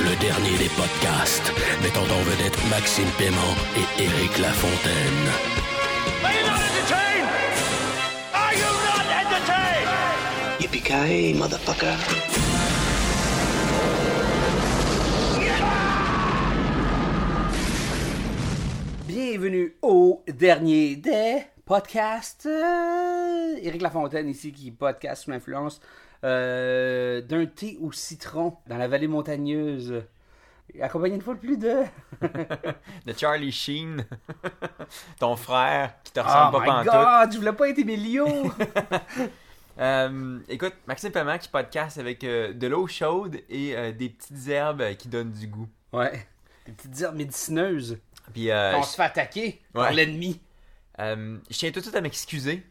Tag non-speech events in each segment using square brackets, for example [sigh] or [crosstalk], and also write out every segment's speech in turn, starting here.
Le dernier des podcasts, mettant en vedette Maxime Paiement et Éric Lafontaine. Are you not entertained? Are you not entertained? Yippee-ki-yay, motherfucker. Bienvenue au dernier des podcasts. Euh, Éric Lafontaine ici qui podcast sous l'influence euh, d'un thé au citron dans la vallée montagneuse. Accompagné une fois de plus de... [laughs] de Charlie Sheen, [laughs] ton frère qui te Oh ressemble my pas pantoute. god, je voulais pas être Emilio! [laughs] Euh, écoute, Maxime Paiement qui podcast avec euh, de l'eau chaude et euh, des petites herbes qui donnent du goût. ouais, des petites herbes médicineuses. Puis on se fait attaquer par l'ennemi. Euh, je tiens tout de suite à m'excuser.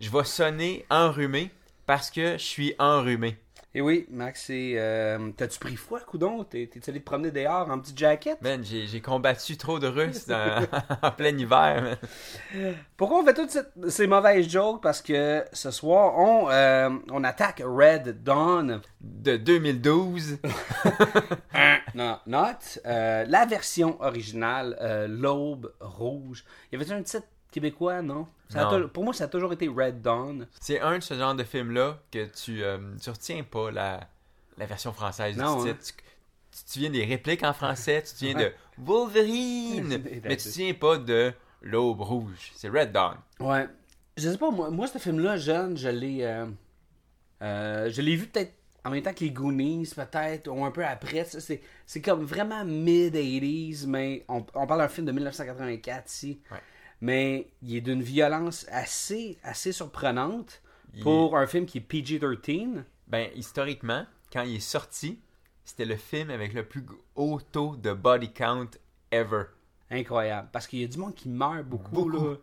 Je vais sonner enrhumé parce que je suis enrhumé. Et oui, Max, euh, T'as-tu pris froid, coudon? T'es allé te promener dehors en petite jaquette? Man, j'ai combattu trop de Russes dans- [laughs] en plein hiver. man. Pourquoi on fait toutes cette- ces mauvaises jokes? Parce que ce soir, on, euh, on attaque Red Dawn. De 2012. [laughs] Non, not. euh, la version originale, L'Aube Rouge. Il y avait un titre québécois, non? Ça pour moi, ça a toujours été Red Dawn. C'est un de ce genre de film-là que tu, euh, tu retiens pas la, la version française Non, du hein. titre. Tu, tu te souviens des répliques en français, tu Ouais. de Wolverine, [laughs] mais tu souviens pas de l'Aube Rouge. C'est Red Dawn. Ouais. Je sais pas, moi, moi ce film-là, jeune, je l'ai. euh, euh, je l'ai vu peut-être en même temps que les Goonies, peut-être, ou un peu après. C'est comme vraiment mid-80s, mais on, on parle d'un film de 1984 ici. Ouais. Mais il est d'une violence assez, assez surprenante Il pour un film qui est PG-13. Ben, historiquement, quand il est sorti, c'était le film avec le plus haut taux de body count ever. Incroyable. Parce qu'il y a du monde qui meurt beaucoup. Beaucoup. Là.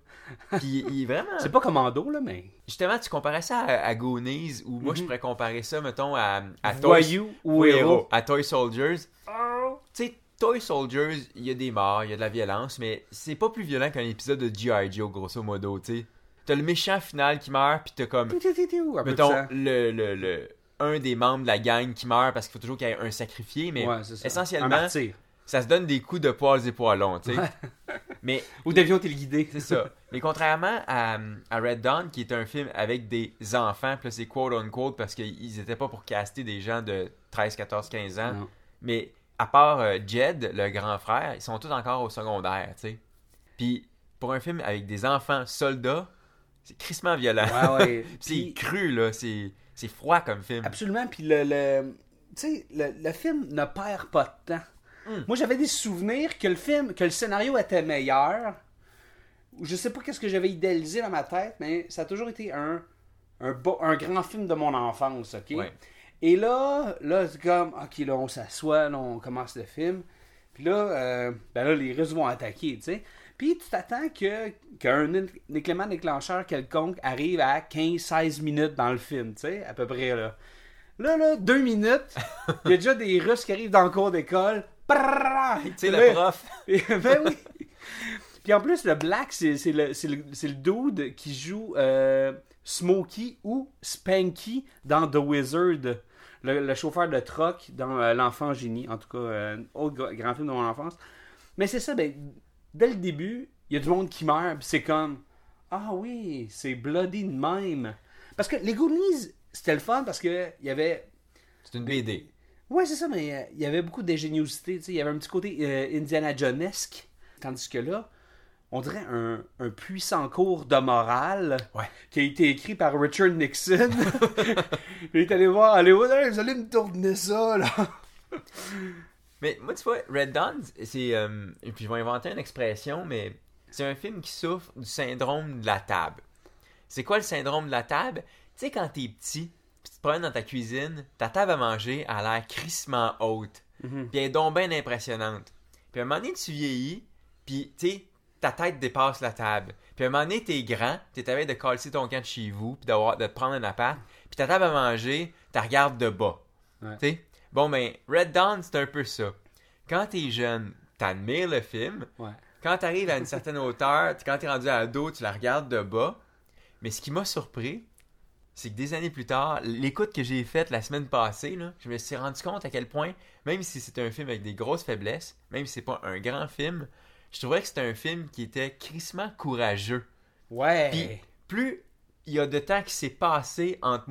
Puis il est vraiment. [laughs] C'est pas commando, là, mais. Justement, tu comparais ça à, à Goonies, ou moi je pourrais comparer ça, mettons, à, à Mhm. Voyou ou Toy- héros. À Toy Soldiers. Tu sais, Toy Soldiers, il y a des morts, il y a de la violence, mais c'est pas plus violent qu'un épisode de G.I. Joe, grosso modo, tu sais. T'as le méchant final qui meurt, puis t'as comme, mettons, le, le, le- un des membres de la gang qui meurt parce qu'il faut toujours qu'il y ait un sacrifié, mais Ouais, essentiellement, ça se donne des coups de poils et poilons, tu sais. [laughs] mais Ou d'avion téléguidé. c'est ça. Mais contrairement à, à Red Dawn, qui est un film avec des enfants, puis là, c'est quote on quote parce qu'ils étaient pas pour caster des gens de 13, 14, 15 ans. Non. Mais à part euh, Jed, le grand frère, ils sont tous encore au secondaire, tu sais. Puis pour un film avec des enfants soldats, c'est crissement violent. Ouais, ouais. [laughs] Puis c'est cru, là. C'est c'est froid comme film. Absolument. Puis le, le, tu sais, le, le film ne perd pas de temps. Hmm. Moi, j'avais des souvenirs que le film, que le scénario était meilleur. Je sais pas qu'est-ce que j'avais idéalisé dans ma tête, mais ça a toujours été un, un, beau- un grand film de mon enfance, ok? Ouais. Et là, là, c'est comme, ok, là, on s'assoit, là, on commence le film. Puis là, euh, ben là, les Russes vont attaquer, tu sais. Puis tu t'attends que qu'un élément déclencheur quelconque arrive à 15-16 minutes dans le film, tu sais, à peu près, là. Là, là, deux minutes, il y a déjà des Russes qui arrivent dans le cours d'école. Tu sais, le prof. [laughs] ben oui. Puis en plus, le Black, c'est le, dude qui joue euh, Smokey ou Spanky dans The Wizard, le, le chauffeur de truck dans euh, L'Enfant Génie, en tout cas, euh, autre gra- grand film de mon enfance. Mais c'est ça, ben, dès le début, il y a du monde qui meurt, c'est comme, ah oui, c'est bloody de même. Parce que les Goonies, c'était le fun parce que il y avait C'est une BD. Ouais, c'est ça, mais euh, il y avait beaucoup d'ingéniosité. tu sais, Il y avait un petit côté Indiana Jonesque. Tandis que là, on dirait un, un puissant cours de morale Ouais. qui a été écrit par Richard Nixon. [laughs] il est allé voir Hollywood, Hey, vous allez me tourner ça, là. [laughs] Mais moi, tu vois, Red Dawn, c'est. euh, et puis je vais inventer une expression, mais c'est un film qui souffre du syndrome de la table. C'est quoi le syndrome de la table? Tu sais, quand t'es petit, puis tu te promènes dans ta cuisine, ta table à manger a l'air crissement haute. Mhm. Puis elle est donc bien impressionnante. Puis à un moment donné, tu vieillis, puis tu sais, ta tête dépasse la table. Puis à un moment donné, t'es grand, t'es à veille de casser ton camp de chez vous, puis d'avoir, de te prendre un appart, puis ta table à manger, tu regardes de bas. Ouais. Tu sais? Bon, ben, Red Dawn, c'est un peu ça. Quand t'es jeune, t'admires le film. Ouais. Quand t'arrives à une certaine hauteur, quand t'es rendu ado, tu la regardes de bas. Mais ce qui m'a surpris, c'est que des années plus tard, l'écoute que j'ai faite la semaine passée, là, je me suis rendu compte à quel point, même si c'est un film avec des grosses faiblesses, même si c'est pas un grand film, je trouvais que c'était un film qui était crissement courageux. Ouais. Puis plus il y a de temps qui s'est passé entre